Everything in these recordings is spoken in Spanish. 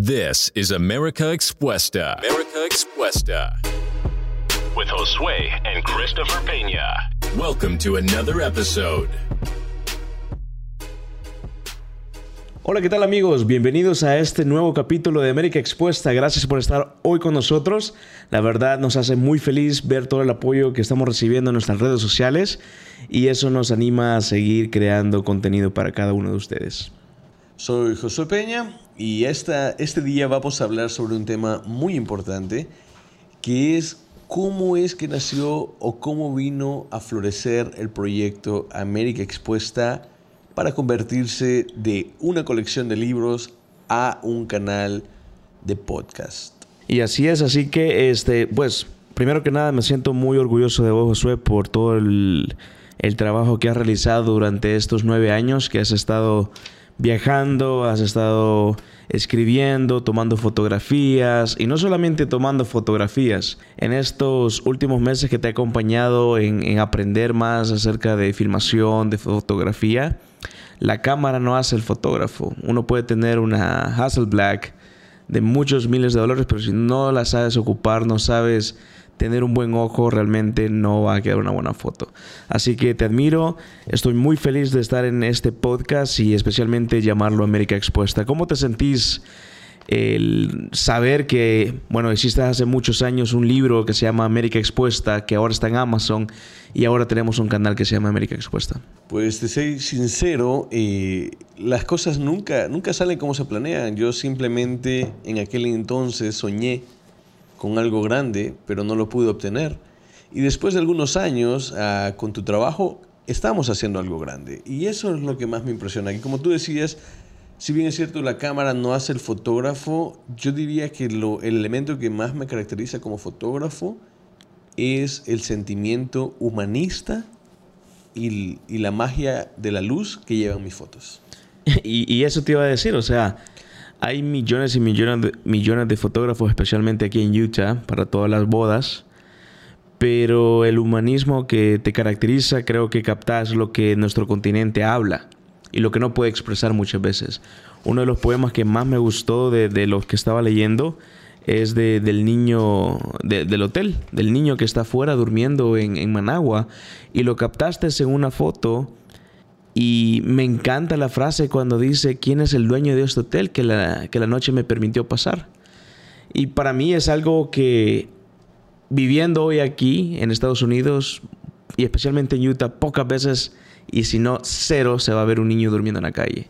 This is America Expuesta. America Expuesta. With Josue and Christopher Peña. Welcome to another episode. Hola, ¿qué tal amigos? Bienvenidos a este nuevo capítulo de América Expuesta. Gracias por estar hoy con nosotros. La verdad nos hace muy feliz ver todo el apoyo que estamos recibiendo en nuestras redes sociales y eso nos anima a seguir creando contenido para cada uno de ustedes. Soy Josué Peña y esta, este día vamos a hablar sobre un tema muy importante que es cómo es que nació o cómo vino a florecer el proyecto América Expuesta para convertirse de una colección de libros a un canal de podcast. Y así es, así que este, pues, primero que nada me siento muy orgulloso de vos, Josué, por todo el, el trabajo que has realizado durante estos nueve años que has estado viajando, has estado escribiendo, tomando fotografías y no solamente tomando fotografías. En estos últimos meses que te he acompañado en, aprender más acerca de filmación, de fotografía, la cámara no hace el fotógrafo. Uno puede tener una Hasselblad de muchos miles de dólares, pero si no la sabes ocupar, no sabes tener un buen ojo, realmente no va a quedar una buena foto. Así que te admiro, estoy muy feliz de estar en este podcast y especialmente llamarlo América Expuesta. ¿Cómo te sentís? el saber que, bueno, existe hace muchos años un libro que se llama América Expuesta, que ahora está en Amazon, y ahora tenemos un canal que se llama América Expuesta. Pues te soy sincero, eh, las cosas nunca, nunca salen como se planean. Yo simplemente en aquel entonces soñé con algo grande, pero no lo pude obtener. Y después de algunos años, ah, con tu trabajo, estamos haciendo algo grande. Y eso es lo que más me impresiona. Y como tú decías, si bien es cierto la cámara no hace el fotógrafo, yo diría que lo, el elemento que más me caracteriza como fotógrafo es el sentimiento humanista y, y la magia de la luz que llevan mis fotos. Y, y, eso te iba a decir, o sea, hay millones y millones de, fotógrafos, especialmente aquí en Utah, para todas las bodas. Pero el humanismo que te caracteriza, creo que captas lo que nuestro continente habla y lo que no puede expresar muchas veces. Uno de los poemas que más me gustó de, los que estaba leyendo es de, del niño del hotel, del niño que está afuera durmiendo en, en Managua y lo captaste en una foto y me encanta la frase cuando dice, ¿quién es el dueño de este hotel que la, que la noche me permitió pasar? Y para mí es algo que viviendo hoy aquí en Estados Unidos y especialmente en Utah, pocas veces, y si no cero, se va a ver un niño durmiendo en la calle.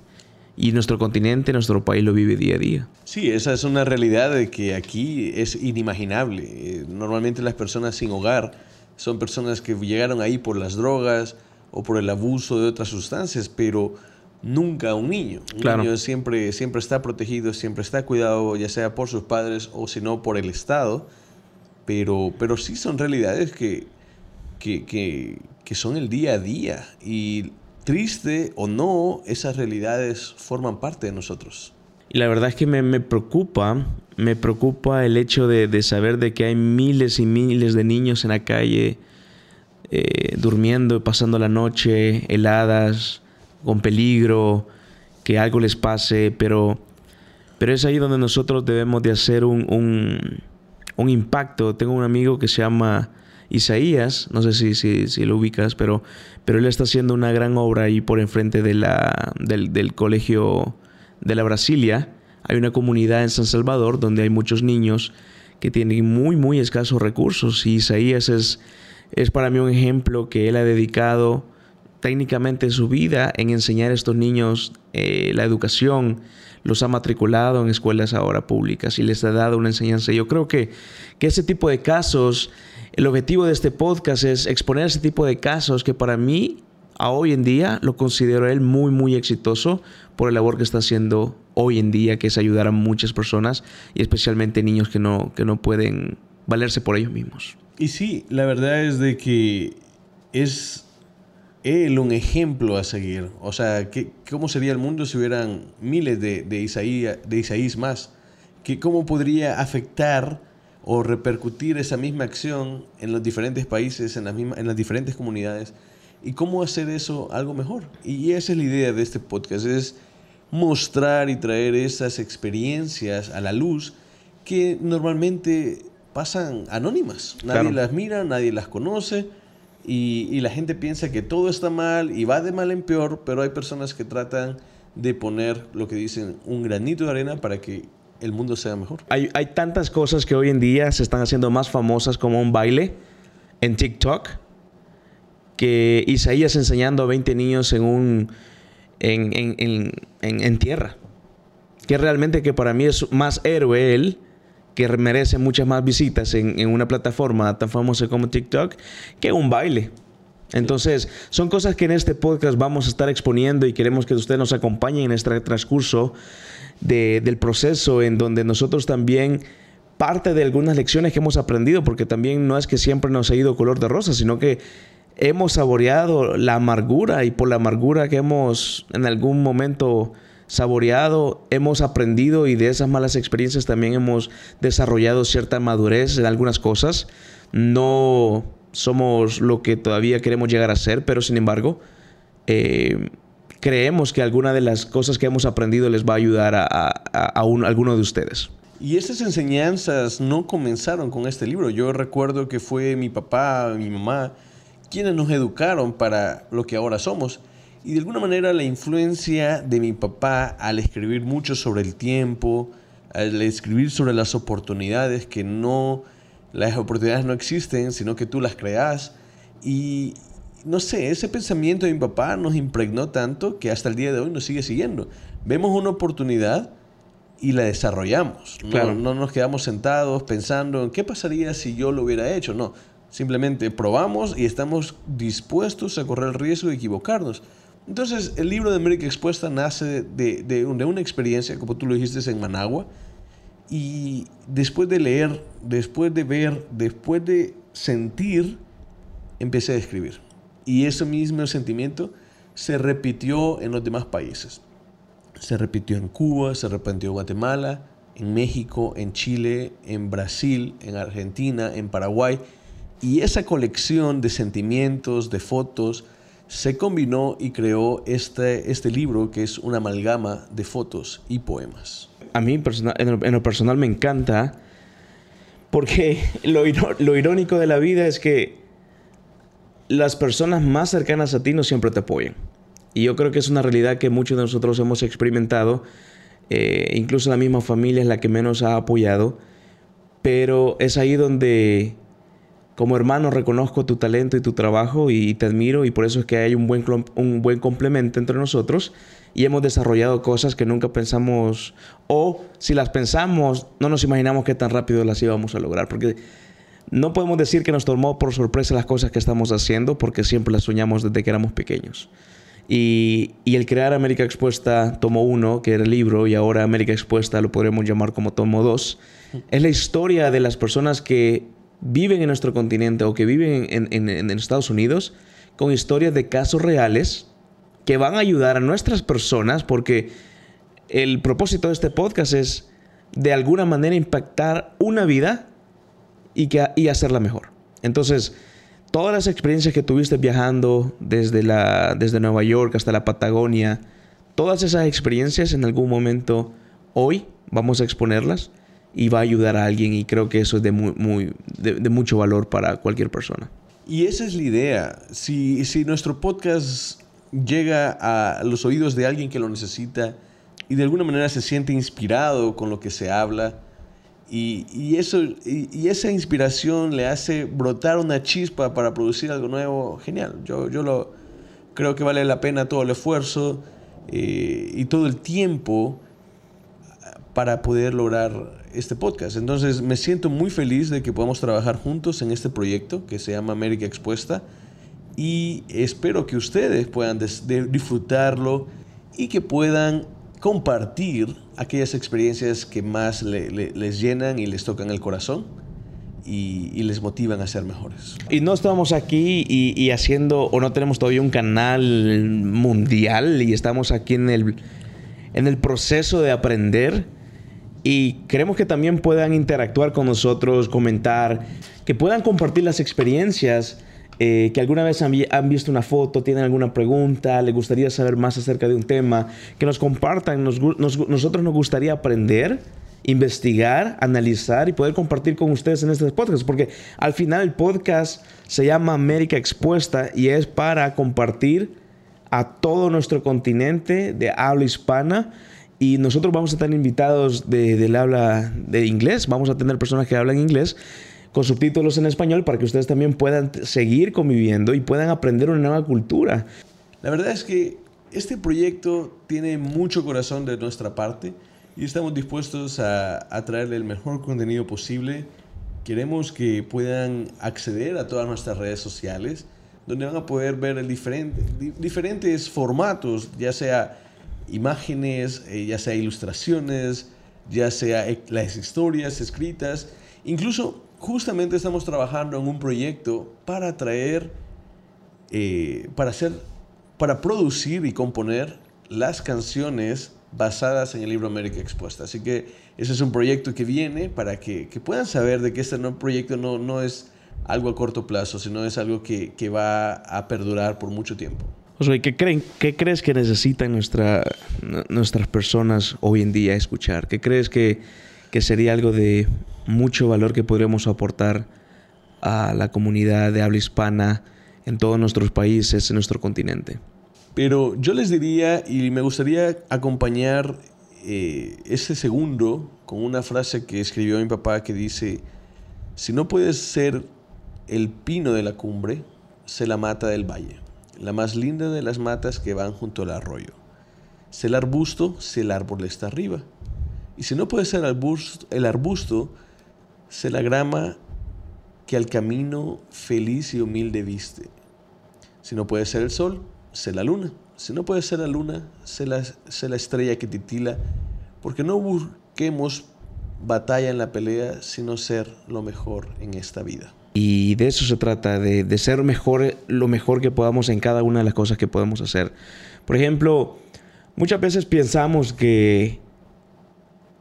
Y nuestro continente, nuestro país lo vive día a día. Sí, esa es una realidad de que aquí es inimaginable. Eh, normalmente las personas sin hogar son personas que llegaron ahí por las drogas, o por el abuso de otras sustancias, pero nunca un niño. Un niño siempre, siempre está protegido, siempre está cuidado, ya sea por sus padres o si no por el Estado, pero, pero sí son realidades que, que, que, que son el día a día y triste o no, esas realidades forman parte de nosotros. Y la verdad es que me, me preocupa, me preocupa el hecho de, de, saber de que hay miles y miles de niños en la calle eh, durmiendo, pasando la noche, heladas, con peligro, que algo les pase, pero, pero es ahí donde nosotros debemos de hacer un, un, impacto. Tengo un amigo que se llama Isaías, no sé si, si, si, lo ubicas, pero, pero él está haciendo una gran obra ahí por enfrente de la, del, del colegio de la Brasilia. Hay una comunidad en San Salvador donde hay muchos niños que tienen muy, muy escasos recursos y Isaías es es para mí un ejemplo que él ha dedicado técnicamente su vida en enseñar a estos niños eh, la educación, los ha matriculado en escuelas ahora públicas y les ha dado una enseñanza. Yo creo que, que ese tipo de casos, el objetivo de este podcast es exponer ese tipo de casos que para mí, a hoy en día, lo considero él muy, muy exitoso por el labor que está haciendo hoy en día, que es ayudar a muchas personas y especialmente niños que no, que no pueden valerse por ellos mismos. Y sí, la verdad es de que es él un ejemplo a seguir. O sea, ¿qué, ¿cómo sería el mundo si hubieran miles de, de, Isaías, de más? ¿Qué, ¿Cómo podría afectar o repercutir esa misma acción en los diferentes países, en las, mismas, en las diferentes comunidades? ¿Y cómo hacer eso algo mejor? Y esa es la idea de este podcast, es mostrar y traer esas experiencias a la luz que normalmente pasan anónimas. Nadie las mira, nadie las conoce y, y, la gente piensa que todo está mal y va de mal en peor, pero hay personas que tratan de poner lo que dicen un granito de arena para que el mundo sea mejor. Hay, hay tantas cosas que hoy en día se están haciendo más famosas como un baile en TikTok que Isaías enseñando a 20 niños en un en, en, en, en, tierra. Que realmente que para mí es más héroe él, que merece muchas más visitas en, una plataforma tan famosa como TikTok, que un baile. Entonces, son cosas que en este podcast vamos a estar exponiendo y queremos que usted nos acompañe en este transcurso del proceso en donde nosotros también parte de algunas lecciones que hemos aprendido, porque también no es que siempre nos ha ido color de rosa, sino que hemos saboreado la amargura y por la amargura que hemos en algún momento saboreado, hemos aprendido y de esas malas experiencias también hemos desarrollado cierta madurez en algunas cosas. No somos lo que todavía queremos llegar a ser, pero sin embargo, eh, creemos que alguna de las cosas que hemos aprendido les va a ayudar a, a, alguno de ustedes. Y esas enseñanzas no comenzaron con este libro. Yo recuerdo que fue mi papá, mi mamá, quienes nos educaron para lo que ahora somos. Y de alguna manera la influencia de mi papá al escribir mucho sobre el tiempo, al escribir sobre las oportunidades que no, las oportunidades no existen, sino que tú las creas. Y no sé, ese pensamiento de mi papá nos impregnó tanto que hasta el día de hoy nos sigue siguiendo. Vemos una oportunidad y la desarrollamos. Claro. No, no nos quedamos sentados pensando en qué pasaría si yo lo hubiera hecho. No, Simplemente probamos y estamos dispuestos a correr el riesgo de equivocarnos. Entonces, el libro de América Expuesta nace de, de, una experiencia, como tú lo dijiste, en Managua. Y después de leer, después de ver, después de sentir, empecé a escribir. Y ese mismo sentimiento se repitió en los demás países. Se repitió en Cuba, se repitió en Guatemala, en México, en Chile, en Brasil, en Argentina, en Paraguay y esa colección de sentimientos, de fotos, se combinó y creó este, este libro que es una amalgama de fotos y poemas. A mí en lo personal me encanta porque lo, irónico de la vida es que las personas más cercanas a ti no siempre te apoyan. Y yo creo que es una realidad que muchos de nosotros hemos experimentado. Eh, incluso la misma familia es la que menos ha apoyado. Pero es ahí donde como hermano reconozco tu talento y tu trabajo y te admiro y por eso es que hay un buen, un buen complemento entre nosotros y hemos desarrollado cosas que nunca pensamos o si las pensamos no nos imaginamos que tan rápido las íbamos a lograr porque no podemos decir que nos tomó por sorpresa las cosas que estamos haciendo porque siempre las soñamos desde que éramos pequeños. Y, y, el crear América Expuesta tomo uno, que era el libro, y ahora América Expuesta lo podríamos llamar como tomo dos, es la historia de las personas que viven en nuestro continente o que viven en, Estados Unidos con historias de casos reales que van a ayudar a nuestras personas porque el propósito de este podcast es de alguna manera impactar una vida y, que, y hacerla mejor. Entonces, todas las experiencias que tuviste viajando desde, la, desde Nueva York hasta la Patagonia, todas esas experiencias en algún momento hoy vamos a exponerlas y va a ayudar a alguien y creo que eso es de, muy, de, mucho valor para cualquier persona. Y esa es la idea. Si, si nuestro podcast llega a los oídos de alguien que lo necesita y de alguna manera se siente inspirado con lo que se habla, y, y eso, y, esa inspiración le hace brotar una chispa para producir algo nuevo, genial. Yo, yo lo, creo que vale la pena todo el esfuerzo eh, y todo el tiempo para poder lograr este podcast. Entonces me siento muy feliz de que podamos trabajar juntos en este proyecto que se llama América Expuesta y espero que ustedes puedan disfrutarlo y que puedan compartir aquellas experiencias que más les llenan y les tocan el corazón. Y, les motivan a ser mejores. Y no estamos aquí y, haciendo, o no tenemos todavía un canal mundial y estamos aquí en el, en el proceso de aprender y queremos que también puedan interactuar con nosotros, comentar, que puedan compartir las experiencias eh, que alguna vez han, visto una foto, tienen alguna pregunta, les gustaría saber más acerca de un tema, que nos compartan. nosotros nos gustaría aprender, investigar, analizar y poder compartir con ustedes en este podcast, porque al final el podcast se llama América Expuesta y es para compartir a todo nuestro continente de habla hispana. Y nosotros vamos a estar invitados del habla de inglés, vamos a tener personas que hablan inglés con subtítulos en español para que ustedes también puedan seguir conviviendo y puedan aprender una nueva cultura. La verdad es que este proyecto tiene mucho corazón de nuestra parte y estamos dispuestos a, a traerle el mejor contenido posible. Queremos que puedan acceder a todas nuestras redes sociales, donde van a poder ver el diferente, diferentes formatos, ya sea imágenes, eh, ya sea ilustraciones, ya sea las historias escritas, incluso justamente estamos trabajando en un proyecto para traer, eh, para hacer, para producir y componer las canciones basadas en el libro América Expuesta. Así que ese es un proyecto que viene para que, puedan saber de que este proyecto no, no, es algo a corto plazo, sino es algo que, va a perdurar por mucho tiempo. José, ¿qué, creen, ¿qué crees que necesitan nuestra, nuestras personas hoy en día escuchar? ¿Qué crees que, que sería algo de mucho valor que podríamos aportar a la comunidad de habla hispana en todos nuestros países, en nuestro continente. Pero yo les diría, y me gustaría acompañar eh, ese segundo con una frase que escribió mi papá que dice, si no puedes ser el pino de la cumbre, sé la mata del valle, la más linda de las matas que van junto al arroyo. Sé el arbusto si el árbol está arriba. Y si no puedes ser el arbusto Sé la grama que al camino feliz y humilde viste. Si no puede ser el sol, sé la luna. Si no puede ser la luna, sé la, la estrella que titila, porque no busquemos batalla en la pelea, sino ser lo mejor en esta vida. Y de eso se trata, de, de, ser mejor, lo mejor que podamos en cada una de las cosas que podemos hacer. Por ejemplo, muchas veces pensamos que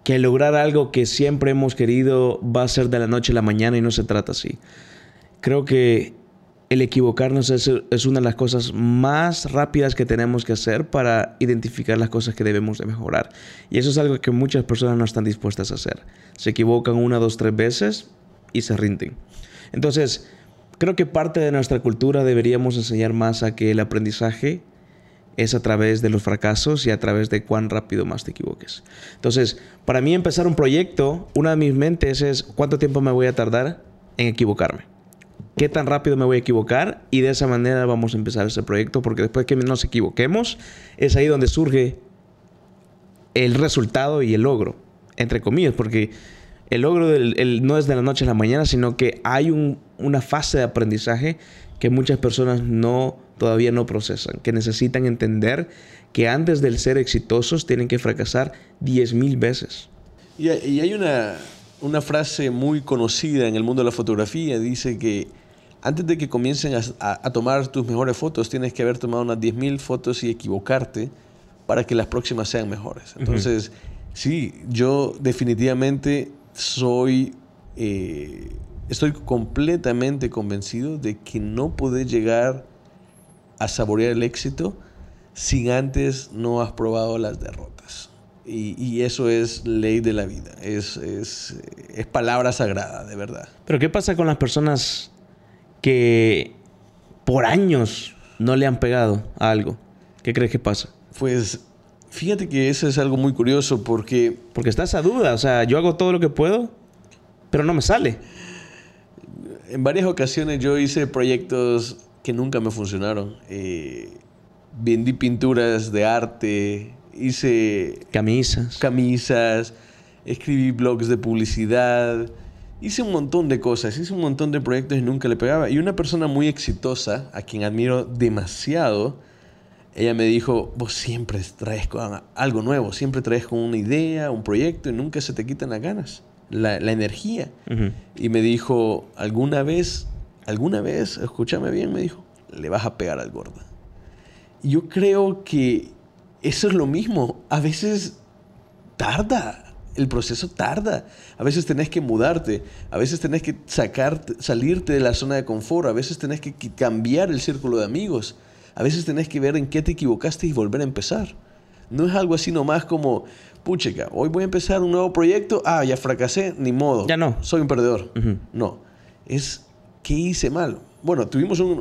que lograr algo que siempre hemos querido va a ser de la noche a la mañana y no se trata así. Creo que el equivocarnos es, una de las cosas más rápidas que tenemos que hacer para identificar las cosas que debemos de mejorar. Y eso es algo que muchas personas no están dispuestas a hacer. Se equivocan una, dos, tres veces y se rinden. Entonces, creo que parte de nuestra cultura deberíamos enseñar más a que el aprendizaje es a través de los fracasos y a través de cuán rápido más te equivoques. Entonces, para mí empezar un proyecto, una de mis mentes es cuánto tiempo me voy a tardar en equivocarme. ¿Qué tan rápido me voy a equivocar? Y de esa manera vamos a empezar ese proyecto porque después que nos equivoquemos, es ahí donde surge el resultado y el logro, entre comillas, porque el logro no es de la noche a la mañana, sino que hay una fase de aprendizaje que muchas personas no todavía no procesan, que necesitan entender que antes del ser exitosos tienen que fracasar 10.000 veces. Y, hay una, una, frase muy conocida en el mundo de la fotografía, dice que antes de que comiencen a, tomar tus mejores fotos, tienes que haber tomado unas 10.000 fotos y equivocarte para que las próximas sean mejores. Entonces, sí, yo definitivamente soy... Eh, estoy completamente convencido de que no podés llegar a saborear el éxito sin antes no has probado las derrotas. Y, eso es ley de la vida, es, es, es, palabra sagrada, de verdad. Pero ¿qué pasa con las personas que por años no le han pegado a algo? ¿Qué crees que pasa? Pues fíjate que eso es algo muy curioso porque... Porque está esa duda, o sea, yo hago todo lo que puedo, pero no me sale. En varias ocasiones yo hice proyectos que nunca me funcionaron. Eh, vendí pinturas de arte, hice... Camisas. Camisas, escribí blogs de publicidad, hice un montón de cosas, hice un montón de proyectos y nunca le pegaba. Y una persona muy exitosa, a quien admiro demasiado, ella me dijo, vos siempre traes algo nuevo, siempre traes con una idea, un proyecto y nunca se te quitan las ganas, la, energía. Y me dijo, alguna vez alguna vez, escúchame bien, me dijo, le vas a pegar al gordo. Y yo creo que eso es lo mismo. A veces tarda el proceso tarda. A veces tenés que mudarte, a veces tenés que sacar, salirte de la zona de confort, a veces tenés que cambiar el círculo de amigos, a veces tenés que ver en qué te equivocaste y volver a empezar. No es algo así nomás como, pucheca, hoy voy a empezar un nuevo proyecto, ah, ya fracasé, ni modo. Ya no. Soy un perdedor. No, es qué hice mal. Bueno, tuvimos un,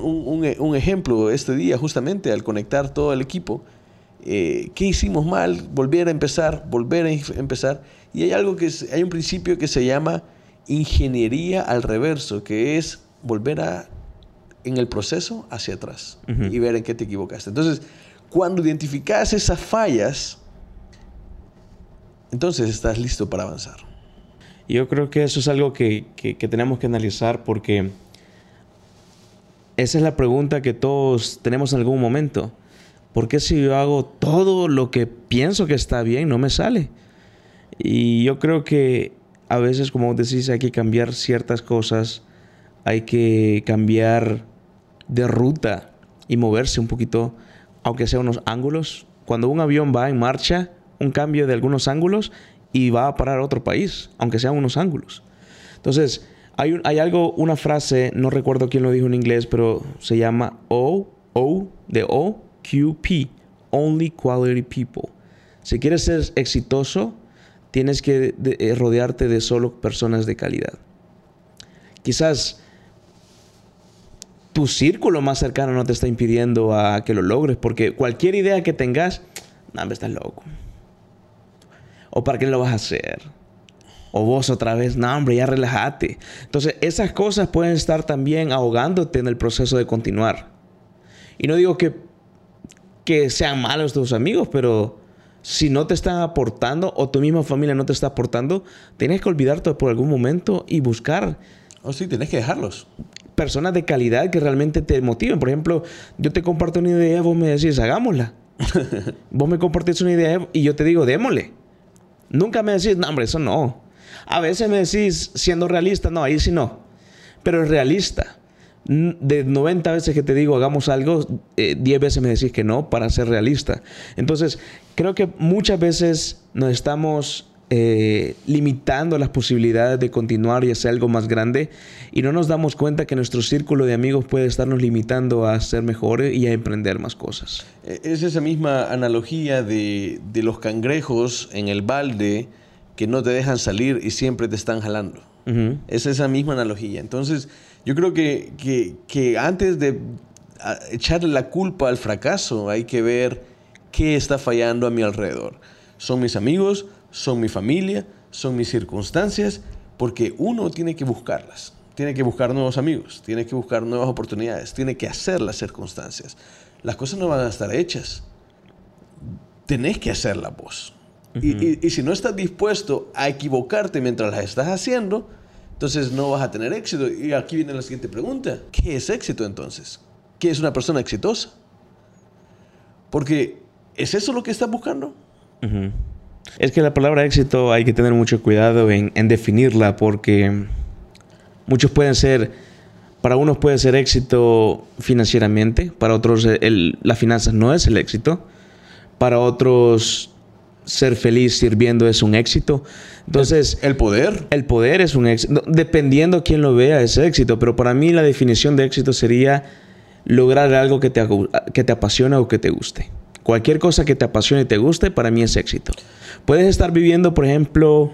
un, ejemplo este día justamente al conectar todo el equipo. Eh, ¿Qué hicimos mal? Volver a empezar, volver a empezar. Y hay algo que es, hay un principio que se llama ingeniería al reverso, que es volver a en el proceso hacia atrás y ver en qué te equivocaste. Entonces, cuando identificas esas fallas, entonces estás listo para avanzar. Yo creo que eso es algo que, tenemos que analizar porque esa es la pregunta que todos tenemos en algún momento. ¿Por qué si yo hago todo lo que pienso que está bien, no me sale? Y yo creo que a veces, como decís, hay que cambiar ciertas cosas, hay que cambiar de ruta y moverse un poquito, aunque sea unos ángulos. Cuando un avión va en marcha, un cambio de algunos ángulos y va a parar a otro país, aunque sean unos ángulos. Entonces, hay, hay algo, una frase, no recuerdo quién lo dijo en inglés, pero se llama O, O, de O, Q, P, Only Quality People. Si quieres ser exitoso, tienes que eh, rodearte de solo personas de calidad. Quizás tu círculo más cercano no te está impidiendo a que lo logres, porque cualquier idea que tengas, no, estás loco. ¿O para qué lo vas a hacer? O vos otra vez, no, hombre, ya relájate. Entonces, esas cosas pueden estar también ahogándote en el proceso de continuar. Y no digo que, que sean malos tus amigos, pero si no te están aportando o tu misma familia no te está aportando, tienes que olvidarte por algún momento y buscar. O oh, sí, tienes que dejarlos. Personas de calidad que realmente te motiven. Por ejemplo, yo te comparto una idea, vos me decís, hagámosla. vos me compartís una idea y yo te digo, démosle. Nunca me decís, no, hombre, eso no. A veces me decís, siendo realista, no, ahí sí no. Pero es realista de 90 veces que te digo hagamos algo, 10 eh, veces me decís que no para ser realista. Entonces, creo que muchas veces nos estamos eh, limitando las posibilidades de continuar y hacer algo más grande y no nos damos cuenta que nuestro círculo de amigos puede estarnos limitando a ser mejores y a emprender más cosas. E, es esa misma analogía de, de los cangrejos en el balde que no te dejan salir y siempre te están jalando. Es esa misma analogía. Entonces, yo creo que, que, antes de echarle la culpa al fracaso, hay que ver qué está fallando a mi alrededor. Son mis amigos, son mi familia, son mis circunstancias, porque uno tiene que buscarlas. Tiene que buscar nuevos amigos, tiene que buscar nuevas oportunidades, tiene que hacer las circunstancias. Las cosas no van a estar hechas. Tenés que hacerlas vos. y, y, si no estás dispuesto a equivocarte mientras las estás haciendo, entonces no vas a tener éxito. Y aquí viene la siguiente pregunta. ¿Qué es éxito entonces? ¿Qué es una persona exitosa? Porque ¿es eso lo que estás buscando? Es que la palabra éxito hay que tener mucho cuidado en, definirla porque muchos pueden ser, para unos puede ser éxito financieramente, para otros el, las finanzas no es el éxito, para otros ser feliz sirviendo es un éxito. Entonces, ¿El, poder? El poder es un éxito. Dependiendo quién lo vea, es éxito. Pero para mí la definición de éxito sería lograr algo que te, que te apasiona o que te guste. Cualquier cosa que te apasione y te guste, para mí es éxito. Puedes estar viviendo, por ejemplo,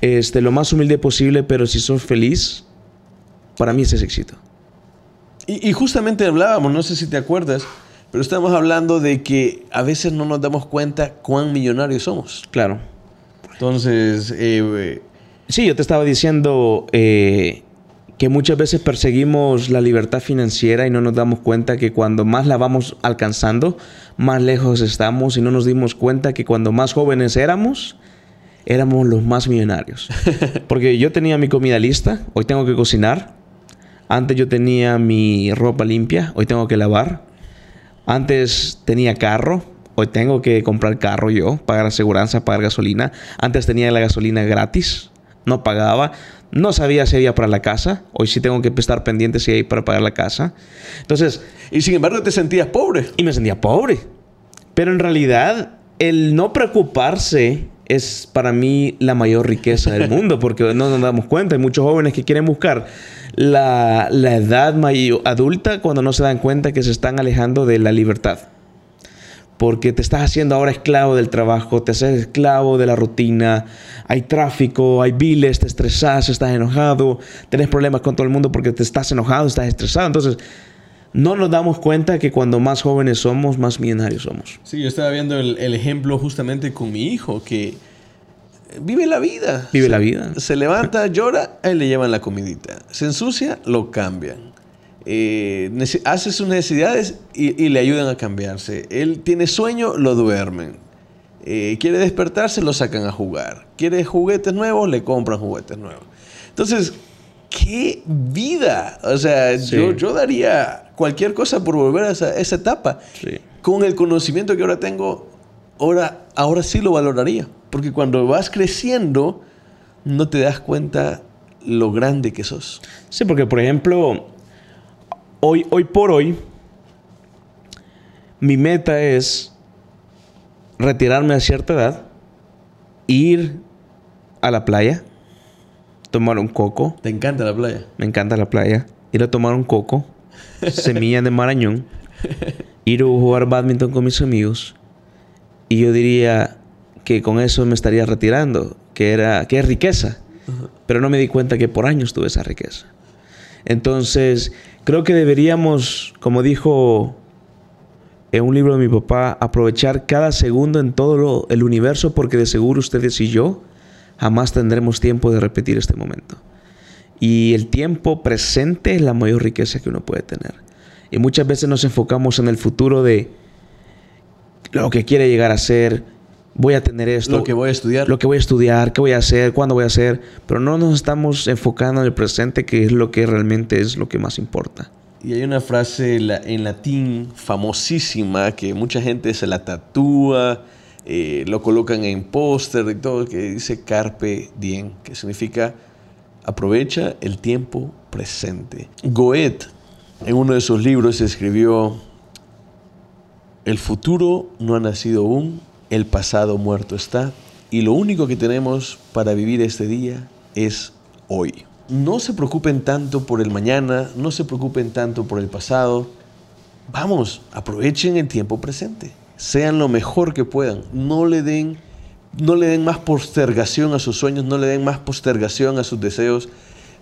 este, lo más humilde posible, pero si sos feliz, para mí ese es éxito. Y, y justamente hablábamos, no sé si te acuerdas, pero estamos hablando de que a veces no nos damos cuenta cuán millonarios somos. Claro. Entonces, eh, sí, yo te estaba diciendo eh, que muchas veces perseguimos la libertad financiera y no nos damos cuenta que cuando más la vamos alcanzando, más lejos estamos y no nos dimos cuenta que cuando más jóvenes éramos, éramos los más millonarios. Porque yo tenía mi comida lista, hoy tengo que cocinar. Antes yo tenía mi ropa limpia, hoy tengo que lavar. Antes tenía carro, hoy tengo que comprar carro yo, pagar aseguranza, pagar gasolina. Antes tenía la gasolina gratis, no pagaba. No sabía si había para la casa. Hoy sí tengo que estar pendiente si hay para pagar la casa. Entonces... Y sin embargo te sentías pobre. Y me sentía pobre. Pero en realidad el no preocuparse es para mí la mayor riqueza del mundo, porque no nos damos cuenta. Hay muchos jóvenes que quieren buscar la, la edad mayor, adulta cuando no se dan cuenta que se están alejando de la libertad. Porque te estás haciendo ahora esclavo del trabajo, te haces esclavo de la rutina, hay tráfico, hay biles, te estresas, estás enojado, tienes problemas con todo el mundo porque te estás enojado, estás estresado. Entonces, no nos damos cuenta que cuando más jóvenes somos, más millonarios somos. Sí, yo estaba viendo el, ejemplo justamente con mi hijo, que vive la vida. Vive la vida. Se levanta, llora, a él le llevan la comidita. Se ensucia, lo cambian. Eh, hace sus necesidades y, le ayudan a cambiarse. Él tiene sueño, lo duermen. Eh, quiere despertarse, lo sacan a jugar. Quiere juguetes nuevos, le compran juguetes nuevos. Entonces, qué vida. O sea, yo, yo, daría cualquier cosa por volver a esa, etapa. Con el conocimiento que ahora tengo, ahora, ahora sí lo valoraría. Porque cuando vas creciendo, no te das cuenta lo grande que sos. Sí, porque por ejemplo, hoy, hoy por hoy, mi meta es retirarme a cierta edad, ir a la playa, tomar un coco. ¿Te encanta la playa? Me encanta la playa. Ir a tomar un coco, semilla de marañón, ir a jugar badminton con mis amigos. Y yo diría que con eso me estaría retirando, que, era, que es riqueza. Pero no me di cuenta que por años tuve esa riqueza. Entonces, creo que deberíamos, como dijo en un libro de mi papá, aprovechar cada segundo en todo el universo porque de seguro ustedes y yo jamás tendremos tiempo de repetir este momento. Y el tiempo presente es la mayor riqueza que uno puede tener. Y muchas veces nos enfocamos en el futuro de lo que quiere llegar a ser, voy a tener esto. Lo que voy a estudiar. Lo que voy a estudiar, qué voy a hacer, cuándo voy a hacer. Pero no nos estamos enfocando en el presente, que es lo que realmente es lo que más importa. Y hay una frase en latín famosísima que mucha gente se la tatúa eh, lo colocan en póster y todo, que dice Carpe Diem, que significa aprovecha el tiempo presente. Goethe, en uno de sus libros, escribió, el futuro no ha nacido aún, el pasado muerto está, y lo único que tenemos para vivir este día es hoy. No se preocupen tanto por el mañana, no se preocupen tanto por el pasado. Vamos, aprovechen el tiempo presente sean lo mejor que puedan. No le den, no le den más postergación a sus sueños, no le den más postergación a sus deseos.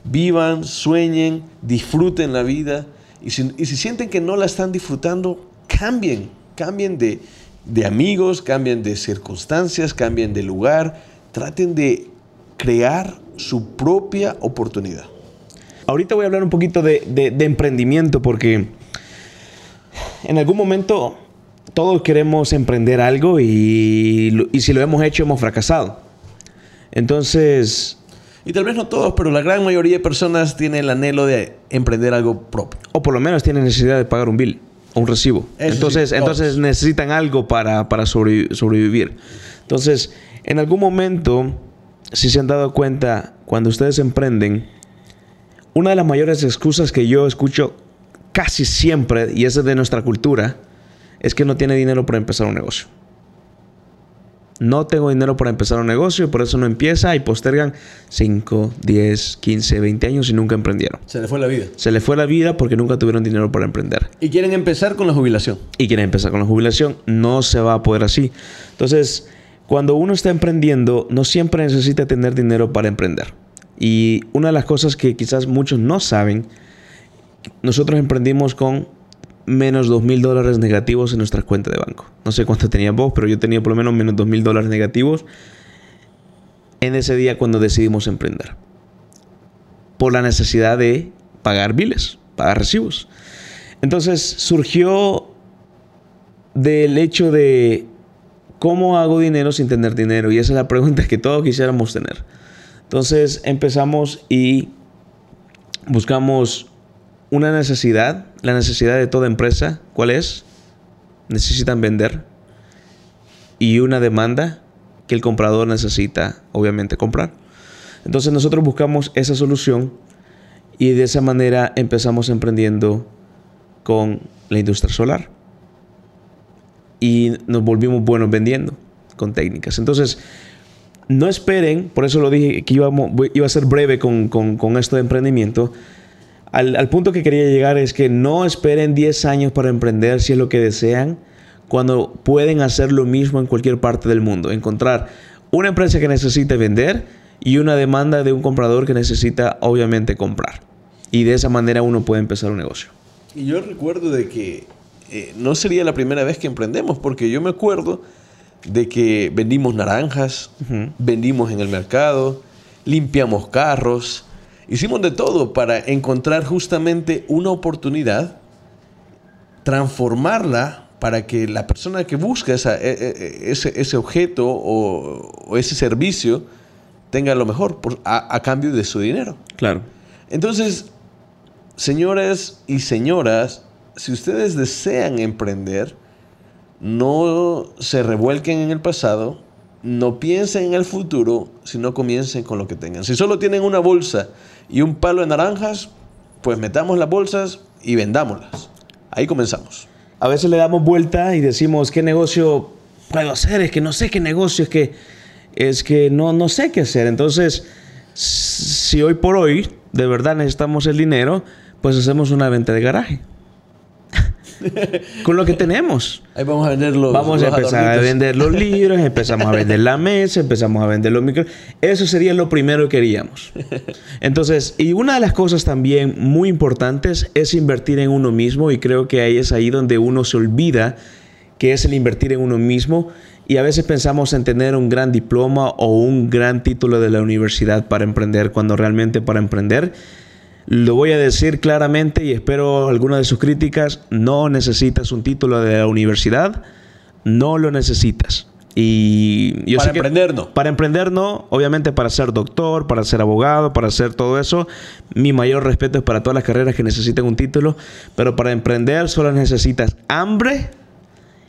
Vivan, sueñen, disfruten la vida. Y si, sienten que no la están disfrutando, cambien, cambien de, de amigos, cambien de circunstancias, cambien de lugar. Traten de crear su propia oportunidad. Ahorita voy a hablar un poquito de, de emprendimiento porque en algún momento todos queremos emprender algo y, si lo hemos hecho hemos fracasado. Entonces... Y tal vez no todos, pero la gran mayoría de personas tienen el anhelo de emprender algo propio. O por lo menos tienen necesidad de pagar un bill un recibo. entonces, entonces necesitan algo para, para sobrevivir. Entonces, en algún momento, si se han dado cuenta, cuando ustedes emprenden, una de las mayores excusas que yo escucho casi siempre, y esa es de nuestra cultura, es que no tiene dinero para empezar un negocio. No tengo dinero para empezar un negocio y por eso no empieza y postergan 5, 10, 15, 20 años y nunca emprendieron. Se le fue la vida. Se le fue la vida porque nunca tuvieron dinero para emprender. Y quieren empezar con la jubilación. Y quieren empezar con la jubilación. No se va a poder así. Entonces, cuando uno está emprendiendo, no siempre necesita tener dinero para emprender. Y una de las cosas que quizás muchos no saben, nosotros emprendimos con menos dos mil dólares negativos en nuestra cuenta de banco. No sé cuánto tenías vos, pero yo tenía por lo menos menos dos mil dólares negativos en ese día cuando decidimos emprender. Por la necesidad de pagar biles, pagar recibos. Entonces surgió del hecho de cómo hago dinero sin tener dinero. Y esa es la pregunta que todos quisiéramos tener. Entonces empezamos y buscamos una necesidad, la necesidad de toda empresa, ¿cuál es? Necesitan vender. Y una demanda que el comprador necesita, obviamente, comprar. Entonces nosotros buscamos esa solución y de esa manera empezamos emprendiendo con la industria solar. Y nos volvimos buenos vendiendo con técnicas. Entonces, no esperen, por eso lo dije que iba a ser breve con, con, esto de emprendimiento. Al, al, punto que quería llegar es que no esperen 10 años para emprender si es lo que desean, cuando pueden hacer lo mismo en cualquier parte del mundo. Encontrar una empresa que necesite vender y una demanda de un comprador que necesita obviamente comprar. Y de esa manera uno puede empezar un negocio. Y yo recuerdo de que eh, no sería la primera vez que emprendemos, porque yo me acuerdo de que vendimos naranjas, vendimos en el mercado, limpiamos carros, hicimos de todo para encontrar justamente una oportunidad, transformarla para que la persona que busca e, e, ese, ese, objeto o, ese servicio tenga lo mejor a, a, cambio de su dinero. Claro. Entonces, señores y señoras, si ustedes desean emprender, no se revuelquen en el pasado, no piensen en el futuro, sino comiencen con lo que tengan. Si solo tienen una bolsa y un palo de naranjas, pues metamos las bolsas y vendámoslas. Ahí comenzamos. A veces le damos vuelta y decimos, ¿qué negocio puedo hacer? Es que no sé qué negocio, es que, es que no, no sé qué hacer. Entonces, si hoy por hoy de verdad necesitamos el dinero, pues hacemos una venta de garaje. con lo que tenemos. Ahí vamos a vender los Vamos a empezar a vender los libros, empezamos a vender la mesa, empezamos a vender los micros. Eso sería lo primero que queríamos. Entonces, y una de las cosas también muy importantes es invertir en uno mismo y creo que ahí es ahí donde uno se olvida que es el invertir en uno mismo y a veces pensamos en tener un gran diploma o un gran título de la universidad para emprender cuando realmente para emprender lo voy a decir claramente y espero alguna de sus críticas. No necesitas un título de la universidad. No lo necesitas. Y yo para emprender no. Para emprender no, obviamente para ser doctor, para ser abogado, para hacer todo eso. Mi mayor respeto es para todas las carreras que necesiten un título, pero para emprender solo necesitas hambre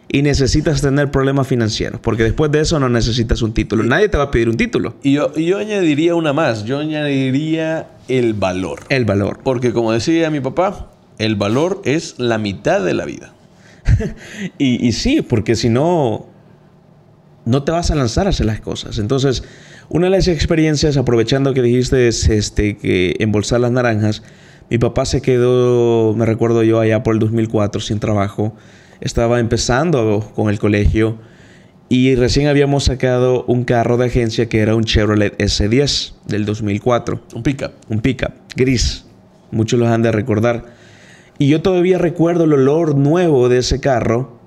y necesitas tener problemas financieros, porque después de eso no necesitas un título. Nadie te va a pedir un título. Y yo, yo añadiría una más, yo añadiría el valor. El valor. Porque como decía mi papá, el valor es la mitad de la vida. y, y, sí, porque si no, no te vas a lanzar a hacer las cosas. Entonces, una de las experiencias, aprovechando que dijiste este, que embolsar las naranjas, mi papá se quedó, me recuerdo yo, allá por el 2004 sin trabajo estaba empezando con el colegio y recién habíamos sacado un carro de agencia que era un Chevrolet S10 del 2004. Un pickup. Un pickup, gris. Muchos los han de recordar. Y yo todavía recuerdo el olor nuevo de ese carro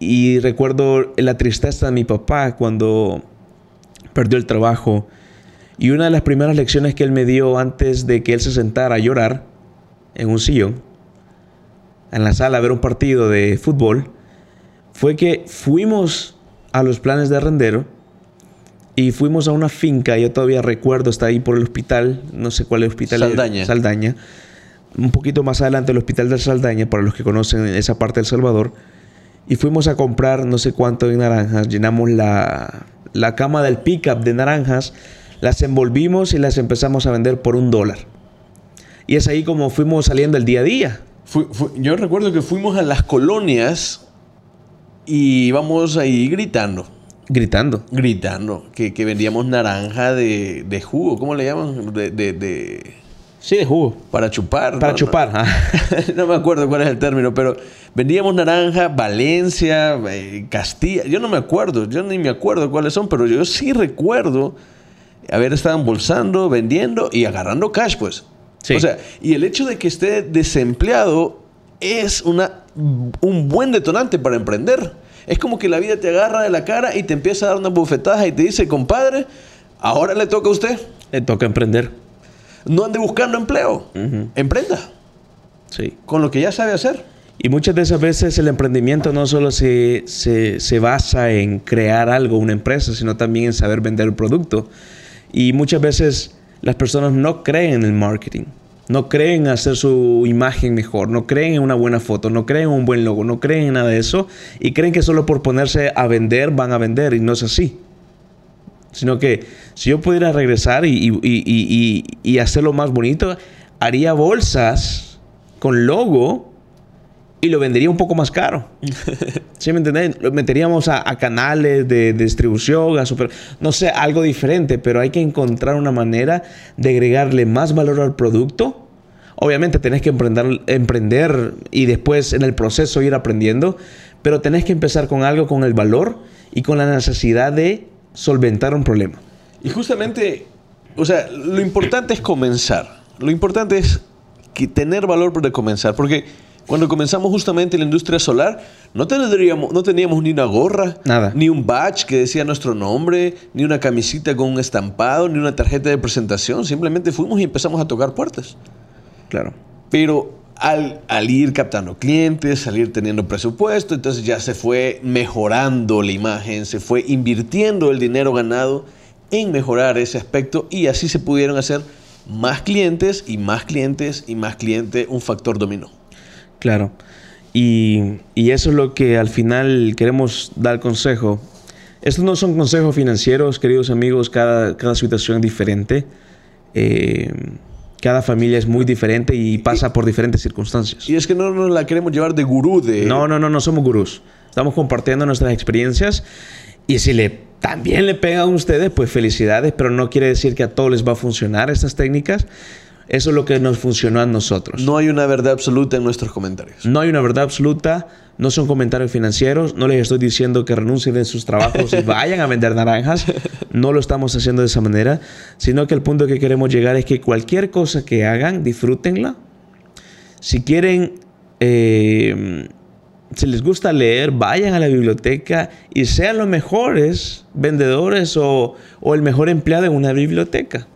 y recuerdo la tristeza de mi papá cuando perdió el trabajo. Y una de las primeras lecciones que él me dio antes de que él se sentara a llorar en un sillón en la sala a ver un partido de fútbol fue que fuimos a los planes de rendero y fuimos a una finca, yo todavía recuerdo, está ahí por el hospital, no sé cuál es el hospital. Saldaña. Saldaña. Un poquito más adelante el hospital de Saldaña, para los que conocen esa parte del Salvador. Y fuimos a comprar no sé cuánto de naranjas, llenamos la, la cama del pickup de naranjas, las envolvimos y las empezamos a vender por un dólar. Y es ahí como fuimos saliendo el día a día yo recuerdo que fuimos a las colonias y íbamos ahí gritando. Gritando. Gritando. Que, vendíamos naranja de, jugo. ¿Cómo le llaman? De, Sí, de jugo. Para chupar. Para chupar. No, me acuerdo cuál es el término, pero vendíamos naranja, Valencia, eh, Castilla. Yo no me acuerdo, yo ni me acuerdo cuáles son, pero yo sí recuerdo haber estado embolsando, vendiendo y agarrando cash, pues. O sea, y el hecho de que esté desempleado es una, un buen detonante para emprender. Es como que la vida te agarra de la cara y te empieza a dar una bufetada y te dice, compadre, ahora le toca a usted. Le toca emprender. No ande buscando empleo. Emprenda. Sí. Con lo que ya sabe hacer. Y muchas de esas veces el emprendimiento no solo se, se, se, basa en crear algo, una empresa, sino también en saber vender el producto. Y muchas veces las personas no creen en el marketing, no creen en hacer su imagen mejor, no creen en una buena foto, no creen en un buen logo, no creen en nada de eso y creen que solo por ponerse a vender van a vender y no es así. Sino que si yo pudiera regresar y, hacerlo más bonito, haría bolsas con logo y lo vendería un poco más caro. ¿Sí me entendés? Lo meteríamos a, canales de, distribución, a super, no sé, algo diferente, pero hay que encontrar una manera de agregarle más valor al producto. Obviamente tenés que emprender, emprender y después en el proceso ir aprendiendo, pero tenés que empezar con algo con el valor y con la necesidad de solventar un problema. Y justamente, o sea, lo importante es comenzar. Lo importante es que tener valor para comenzar, porque cuando comenzamos justamente la industria solar, no, tendríamos, no teníamos ni una gorra, Nada. ni un badge que decía nuestro nombre, ni una camisita con un estampado, ni una tarjeta de presentación. Simplemente fuimos y empezamos a tocar puertas. Claro. Pero al, al, ir captando clientes, al ir teniendo presupuesto, entonces ya se fue mejorando la imagen, se fue invirtiendo el dinero ganado en mejorar ese aspecto y así se pudieron hacer más clientes y más clientes y más clientes, un factor dominó. Claro. Y, eso es lo que al final queremos dar consejo. Estos no son consejos financieros, queridos amigos, cada, cada situación es diferente. Eh, cada familia es muy diferente y pasa por diferentes circunstancias. Y es que no nos la queremos llevar de gurú de... No, no, no, no somos gurús. Estamos compartiendo nuestras experiencias y si le también le pegan a ustedes, pues felicidades, pero no quiere decir que a todos les va a funcionar estas técnicas. Eso es lo que nos funcionó a nosotros. No hay una verdad absoluta en nuestros comentarios. No hay una verdad absoluta, no son comentarios financieros, no les estoy diciendo que renuncien de sus trabajos y vayan a vender naranjas, no lo estamos haciendo de esa manera, sino que el punto que queremos llegar es que cualquier cosa que hagan, disfrútenla. Si quieren, eh, si les gusta leer, vayan a la biblioteca y sean los mejores vendedores o, o el mejor empleado en una biblioteca.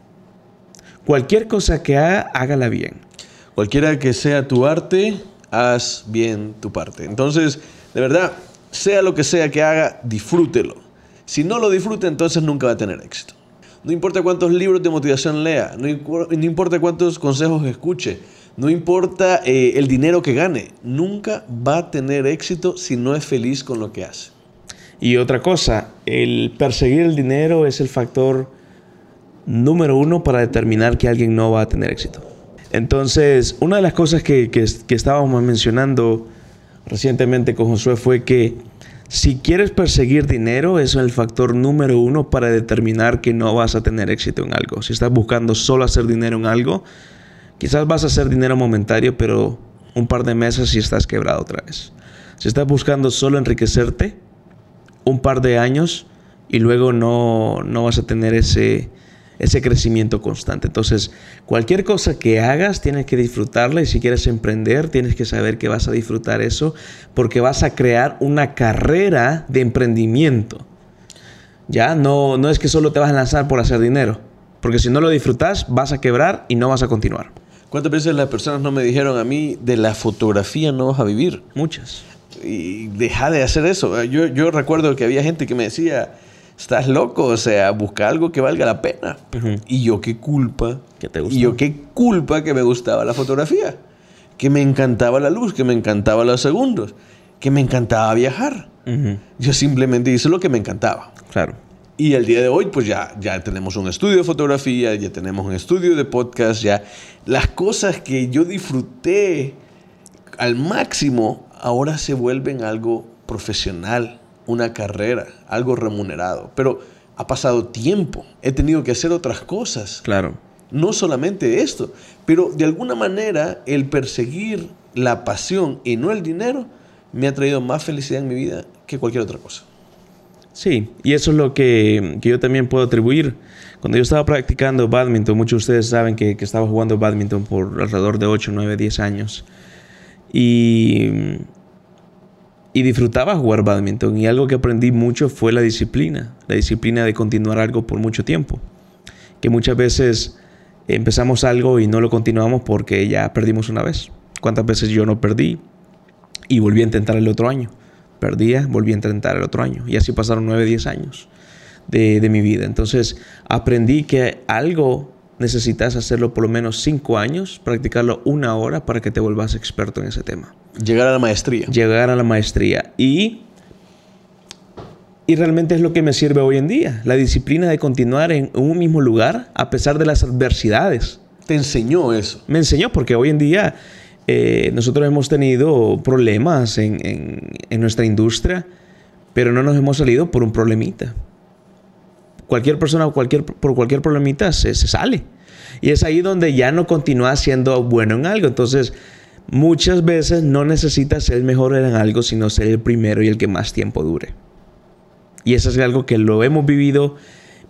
Cualquier cosa que haga, hágala bien. Cualquiera que sea tu arte, haz bien tu parte. Entonces, de verdad, sea lo que sea que haga, disfrútelo. Si no lo disfruta, entonces nunca va a tener éxito. No importa cuántos libros de motivación lea, no, importa cuántos consejos escuche, no importa eh, el dinero que gane, nunca va a tener éxito si no es feliz con lo que hace. Y otra cosa, el perseguir el dinero es el factor número uno para determinar que alguien no va a tener éxito. Entonces, una de las cosas que, estábamos mencionando recientemente con Josué fue que si quieres perseguir dinero, es el factor número uno para determinar que no vas a tener éxito en algo. Si estás buscando solo hacer dinero en algo, quizás vas a hacer dinero momentario, pero un par de meses y estás quebrado otra vez. Si estás buscando solo enriquecerte, un par de años y luego no, no vas a tener ese, ese crecimiento constante. Entonces, cualquier cosa que hagas, tienes que disfrutarla y si quieres emprender, tienes que saber que vas a disfrutar eso porque vas a crear una carrera de emprendimiento. Ya, no, no es que solo te vas a lanzar por hacer dinero, porque si no lo disfrutas, vas a quebrar y no vas a continuar. ¿Cuántas veces las personas no me dijeron a mí de la fotografía no vas a vivir? Muchas. Y deja de hacer eso. Yo, yo recuerdo que había gente que me decía, estás loco, o sea, busca algo que valga la pena. Y yo qué culpa. ¿Qué te Y yo qué culpa que me gustaba la fotografía, que me encantaba la luz, que me encantaba los segundos, que me encantaba viajar. Yo simplemente hice lo que me encantaba. Claro. Y el día de hoy, pues ya, ya tenemos un estudio de fotografía, ya tenemos un estudio de podcast, ya las cosas que yo disfruté al máximo ahora se vuelven algo profesional una carrera, algo remunerado, pero ha pasado tiempo, he tenido que hacer otras cosas. Claro. No solamente esto, pero de alguna manera el perseguir la pasión y no el dinero me ha traído más felicidad en mi vida que cualquier otra cosa. Sí, y eso es lo que, yo también puedo atribuir. Cuando yo estaba practicando badminton, muchos de ustedes saben que, que estaba jugando badminton por alrededor de 8, 9, 10 años. Y y disfrutaba jugar badminton y algo que aprendí mucho fue la disciplina, la disciplina de continuar algo por mucho tiempo, que muchas veces empezamos algo y no lo continuamos porque ya perdimos una vez. ¿Cuántas veces yo no perdí y volví a intentar el otro año? Perdía, volví a intentar el otro año y así pasaron 9, 10 años de, de mi vida. Entonces aprendí que algo necesitas hacerlo por lo menos 5 años, practicarlo una hora para que te vuelvas experto en ese tema. Llegar a la maestría. Llegar a la maestría. Y, y realmente es lo que me sirve hoy en día. La disciplina de continuar en un mismo lugar a pesar de las adversidades. Te enseñó eso. Me enseñó porque hoy en día eh, nosotros hemos tenido problemas en, nuestra industria, pero no nos hemos salido por un problemita. Cualquier persona cualquier, por cualquier problemita se, sale. Y es ahí donde ya no continúa siendo bueno en algo. Entonces, muchas veces no necesitas ser mejor en algo, sino ser el primero y el que más tiempo dure. Y eso es algo que lo hemos vivido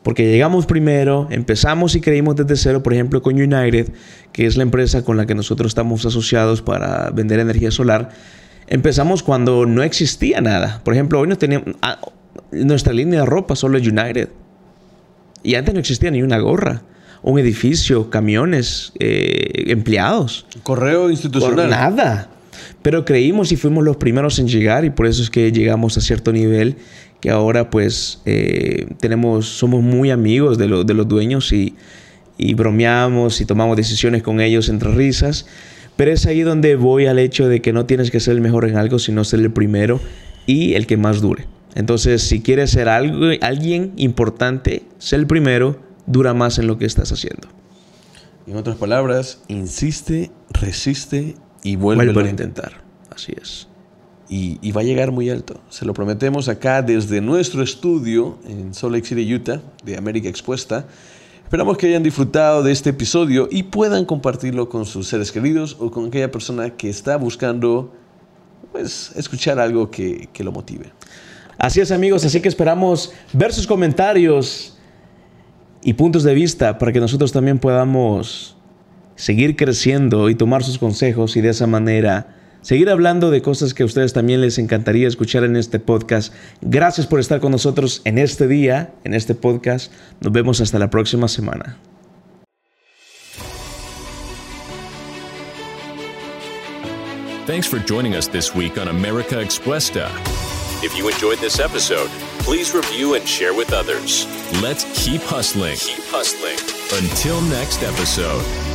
porque llegamos primero, empezamos y creímos desde cero, por ejemplo, con United, que es la empresa con la que nosotros estamos asociados para vender energía solar. Empezamos cuando no existía nada. Por ejemplo, hoy no teníamos, ah, nuestra línea de ropa solo es United. Y antes no existía ni una gorra, un edificio, camiones, eh, empleados. Correo institucional. nada. Pero creímos y fuimos los primeros en llegar y por eso es que llegamos a cierto nivel que ahora pues eh, tenemos, somos muy amigos de, de los dueños y, y, bromeamos y tomamos decisiones con ellos entre risas. Pero es ahí donde voy al hecho de que no tienes que ser el mejor en algo, sino ser el primero y el que más dure. Entonces, si quieres ser algo, alguien importante, ser el primero, dura más en lo que estás haciendo. En otras palabras, insiste, resiste y vuelve, a intentar. Así es y, va a llegar muy alto. Se lo prometemos acá desde nuestro estudio en Salt Lake City, Utah, de América Expuesta. Esperamos que hayan disfrutado de este episodio y puedan compartirlo con sus seres queridos o con aquella persona que está buscando pues, escuchar algo que, que lo motive. Así es amigos, así que esperamos ver sus comentarios y puntos de vista para que nosotros también podamos seguir creciendo y tomar sus consejos y de esa manera seguir hablando de cosas que a ustedes también les encantaría escuchar en este podcast. Gracias por estar con nosotros en este día, en este podcast. Nos vemos hasta la próxima semana. Thanks for joining us this week on America Expuesta. If you enjoyed this episode, please review and share with others. Let's keep hustling. Keep hustling. Until next episode.